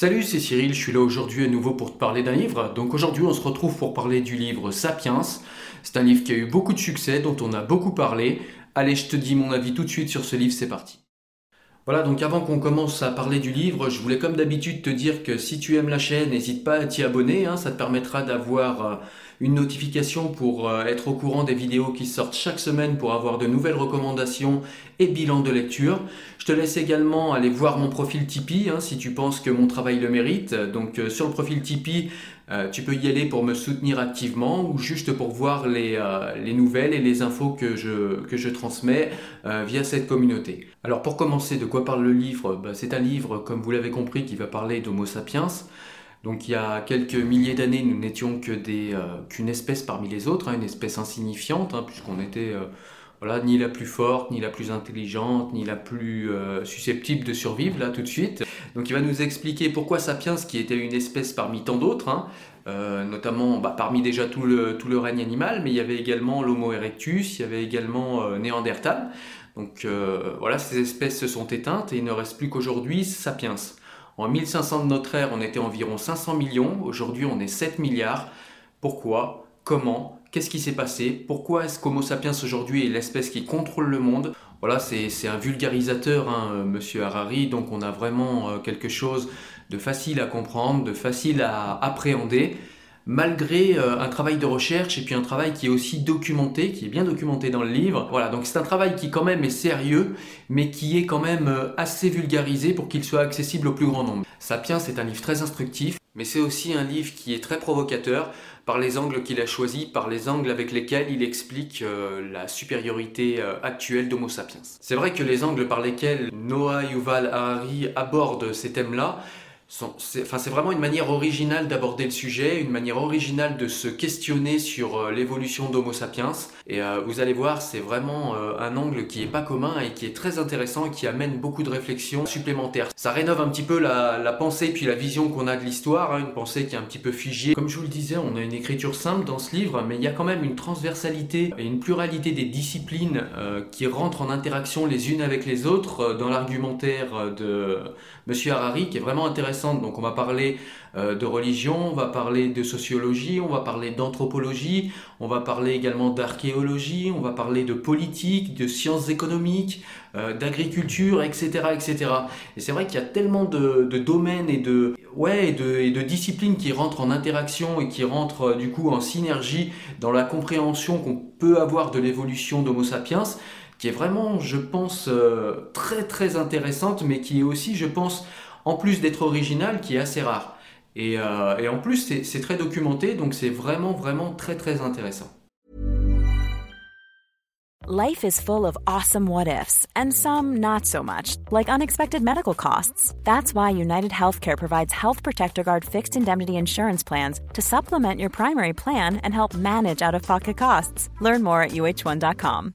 Salut, c'est Cyril, je suis là aujourd'hui à nouveau pour te parler d'un livre. Donc aujourd'hui on se retrouve pour parler du livre Sapiens. C'est un livre qui a eu beaucoup de succès, dont on a beaucoup parlé. Allez, je te dis mon avis tout de suite sur ce livre, c'est parti. Voilà, donc avant qu'on commence à parler du livre, je voulais comme d'habitude te dire que si tu aimes la chaîne, n'hésite pas à t'y abonner, hein, ça te permettra d'avoir euh, une notification pour euh, être au courant des vidéos qui sortent chaque semaine pour avoir de nouvelles recommandations et bilans de lecture. Je te laisse également aller voir mon profil Tipeee hein, si tu penses que mon travail le mérite. Donc euh, sur le profil Tipeee, euh, tu peux y aller pour me soutenir activement ou juste pour voir les, les nouvelles et les infos que je, que je transmets via cette communauté. Alors pour commencer, de quoi parle le livre? Bah, C'est un livre, comme vous l'avez compris, qui va parler d'Homo sapiens. Donc il y a quelques milliers d'années, nous n'étions que des, qu'une espèce parmi les autres, hein, une espèce insignifiante, hein, puisqu'on était voilà, ni la plus forte, ni la plus intelligente, ni la plus euh, susceptible de survivre là tout de suite. Donc il va nous expliquer pourquoi Sapiens, qui était une espèce parmi tant d'autres, hein, euh, notamment bah, parmi déjà tout le, tout le règne animal, mais il y avait également l'Homo erectus, il y avait également euh, Néandertal. Donc voilà, ces espèces se sont éteintes et il ne reste plus qu'aujourd'hui Sapiens. En 1500 de notre ère, on était environ 500 millions, aujourd'hui on est 7 milliards. Pourquoi? Comment? Qu'est-ce qui s'est passé? Pourquoi est-ce qu'Homo sapiens aujourd'hui est l'espèce qui contrôle le monde? Voilà, c'est un vulgarisateur, hein, monsieur Harari, donc on a vraiment euh, quelque chose de facile à comprendre, de facile à appréhender, malgré euh, un travail de recherche et puis un travail qui est aussi documenté, qui est bien documenté dans le livre. Voilà, donc c'est un travail qui quand même est sérieux, mais qui est quand même euh, assez vulgarisé pour qu'il soit accessible au plus grand nombre. Sapiens, c'est un livre très instructif, mais c'est aussi un livre qui est très provocateur par les angles qu'il a choisis, par les angles avec lesquels il explique euh, la supériorité actuelle d'Homo sapiens. C'est vrai que les angles par lesquels Noah Yuval Harari aborde ces thèmes-là c'est vraiment une manière originale d'aborder le sujet, une manière originale de se questionner sur euh, l'évolution d'Homo sapiens. Et euh, vous allez voir, c'est vraiment euh, un angle qui est pas commun et qui est très intéressant et qui amène beaucoup de réflexions supplémentaires. Ça rénove un petit peu la, pensée puis la vision qu'on a de l'histoire, hein, une pensée qui est un petit peu figée. Comme je vous le disais, on a une écriture simple dans ce livre, mais il y a quand même une transversalité et une pluralité des disciplines qui rentrent en interaction les unes avec les autres dans l'argumentaire de Monsieur Harari, qui est vraiment intéressant donc on va parler euh, de religion, on va parler de sociologie, on va parler d'anthropologie, on va parler également d'archéologie, on va parler de politique, de sciences économiques, euh, d'agriculture, etc., etc. Et c'est vrai qu'il y a tellement de, domaines et de, disciplines qui rentrent en interaction et qui rentrent euh, du coup en synergie dans la compréhension qu'on peut avoir de l'évolution d'Homo sapiens qui est vraiment, je pense, très très intéressante, mais qui est aussi, je pense, en plus d'être original, qui est assez rare. Et, euh, et en plus, c'est très documenté, donc c'est vraiment, vraiment très, très intéressant. Life is full of awesome what ifs, and some not so much, like unexpected medical costs. That's why United Healthcare provides Health Protector Guard fixed indemnity insurance plans to supplement your primary plan and help manage out of pocket costs. Learn more at uh1.com.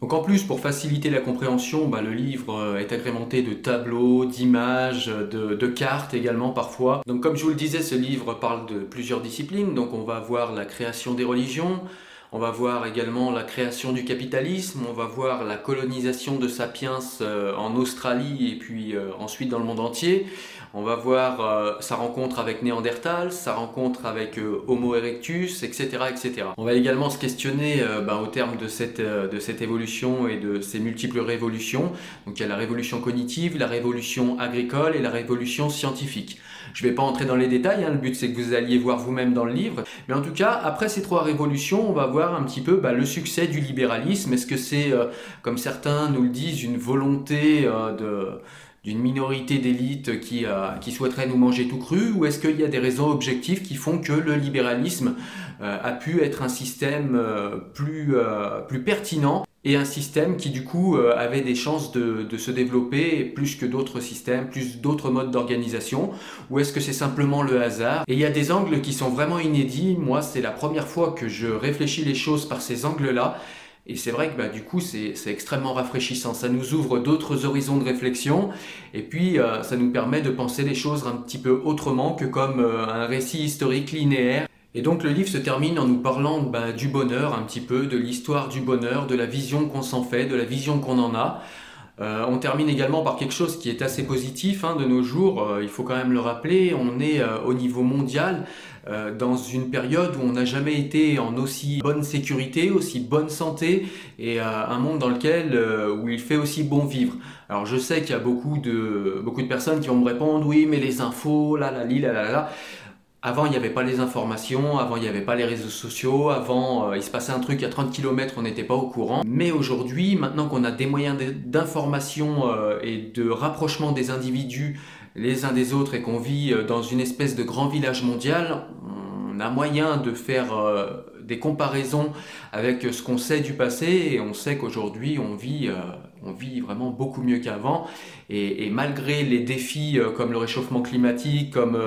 Donc en plus, pour faciliter la compréhension, bah, le livre euh, est agrémenté de tableaux, d'images, de, de cartes également parfois. Donc comme je vous le disais, ce livre parle de plusieurs disciplines. Donc on va voir la création des religions, on va voir également la création du capitalisme, on va voir la colonisation de Sapiens euh, en Australie et puis euh, ensuite dans le monde entier. On va voir euh, sa rencontre avec Néandertal, sa rencontre avec euh, Homo erectus, etc., etc. On va également se questionner euh, ben, au terme de cette, évolution et de ces multiples révolutions. Donc il y a la révolution cognitive, la révolution agricole et la révolution scientifique. Je ne vais pas entrer dans les détails, hein, le but c'est que vous alliez voir vous-même dans le livre. Mais en tout cas, après ces trois révolutions, on va voir un petit peu bah, le succès du libéralisme. Est-ce que c'est, comme certains nous le disent, une volonté de d'une minorité d'élite qui, euh, qui souhaiterait nous manger tout cru ou est-ce qu'il y a des raisons objectives qui font que le libéralisme euh, a pu être un système euh, plus, pertinent et un système qui du coup avait des chances de, de se développer plus que d'autres systèmes, plus d'autres modes d'organisation? Ou est-ce que c'est simplement le hasard? Et il y a des angles qui sont vraiment inédits. Moi, c'est la première fois que je réfléchis les choses par ces angles-là. Et c'est vrai que bah, du coup, c'est extrêmement rafraîchissant. Ça nous ouvre d'autres horizons de réflexion. Et puis, euh, ça nous permet de penser les choses un petit peu autrement que comme euh, un récit historique linéaire. Et donc, le livre se termine en nous parlant bah, du bonheur, un petit peu, de l'histoire du bonheur, de la vision qu'on s'en fait, de la vision qu'on en a. Euh, on termine également par quelque chose qui est assez positif hein, de nos jours, euh, il faut quand même le rappeler, on est euh, au niveau mondial dans une période où on n'a jamais été en aussi bonne sécurité, aussi bonne santé et un monde dans lequel où il fait aussi bon vivre. Alors je sais qu'il y a beaucoup de, beaucoup de personnes qui vont me répondre oui mais les infos, là là là là là. Avant, il n'y avait pas les informations, avant, il n'y avait pas les réseaux sociaux, avant, euh, il se passait un truc à 30 km, on n'était pas au courant. Mais aujourd'hui, maintenant qu'on a des moyens d'information euh, et de rapprochement des individus les uns des autres et qu'on vit euh, dans une espèce de grand village mondial, on a moyen de faire des comparaisons avec ce qu'on sait du passé et on sait qu'aujourd'hui, on vit, on vit vraiment beaucoup mieux qu'avant. Et, malgré les défis comme le réchauffement climatique, comme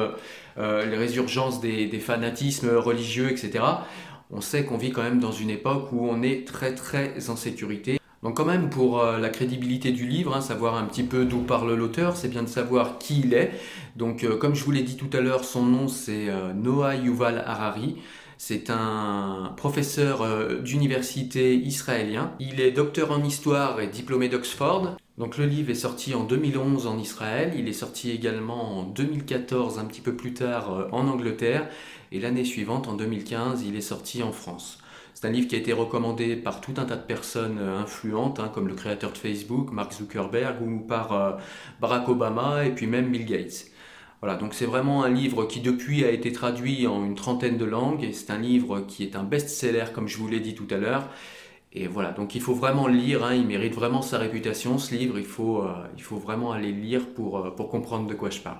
euh, les résurgences des, fanatismes religieux, etc., on sait qu'on vit quand même dans une époque où on est très très en sécurité. Donc quand même pour euh, la crédibilité du livre, hein, savoir un petit peu d'où parle l'auteur, c'est bien de savoir qui il est. Donc euh, comme je vous l'ai dit tout à l'heure, son nom c'est Noah Yuval Harari. C'est un professeur euh, d'université israélien. Il est docteur en histoire et diplômé d'Oxford. Donc le livre est sorti en 2011 en Israël, il est sorti également en 2014, un petit peu plus tard euh, en Angleterre, et l'année suivante, en 2015, il est sorti en France. C'est un livre qui a été recommandé par tout un tas de personnes euh, influentes, hein, comme le créateur de Facebook, Mark Zuckerberg, ou par Barack Obama, et puis même Bill Gates. Voilà, donc c'est vraiment un livre qui depuis a été traduit en une trentaine de langues, et c'est un livre qui est un best-seller, comme je vous l'ai dit tout à l'heure. Et voilà, donc il faut vraiment le lire, hein, il mérite vraiment sa réputation, ce livre, il faut, euh, vraiment aller le lire euh, pour comprendre de quoi je parle.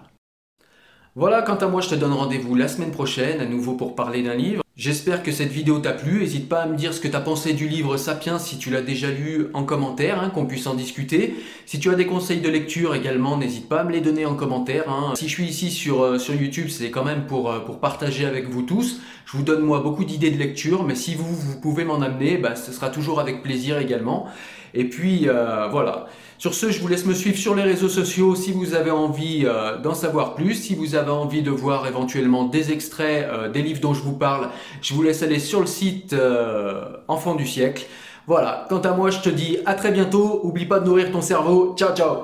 Voilà, quant à moi, je te donne rendez-vous la semaine prochaine, à nouveau pour parler d'un livre. J'espère que cette vidéo t'a plu. N'hésite pas à me dire ce que tu as pensé du livre Sapiens si tu l'as déjà lu en commentaire, hein, qu'on puisse en discuter. Si tu as des conseils de lecture également, n'hésite pas à me les donner en commentaire. hein. Si je suis ici sur, euh, sur YouTube, c'est quand même pour, euh, pour partager avec vous tous. Je vous donne moi beaucoup d'idées de lecture, mais si vous, vous pouvez m'en amener, bah, ce sera toujours avec plaisir également. Et puis euh, voilà. Sur ce, je vous laisse me suivre sur les réseaux sociaux si vous avez envie euh, d'en savoir plus, si vous avez envie de voir éventuellement des extraits euh, des livres dont je vous parle, je vous laisse aller sur le site euh, Enfant du siècle. Voilà, quant à moi, je te dis à très bientôt. Oublie pas de nourrir ton cerveau. Ciao, ciao.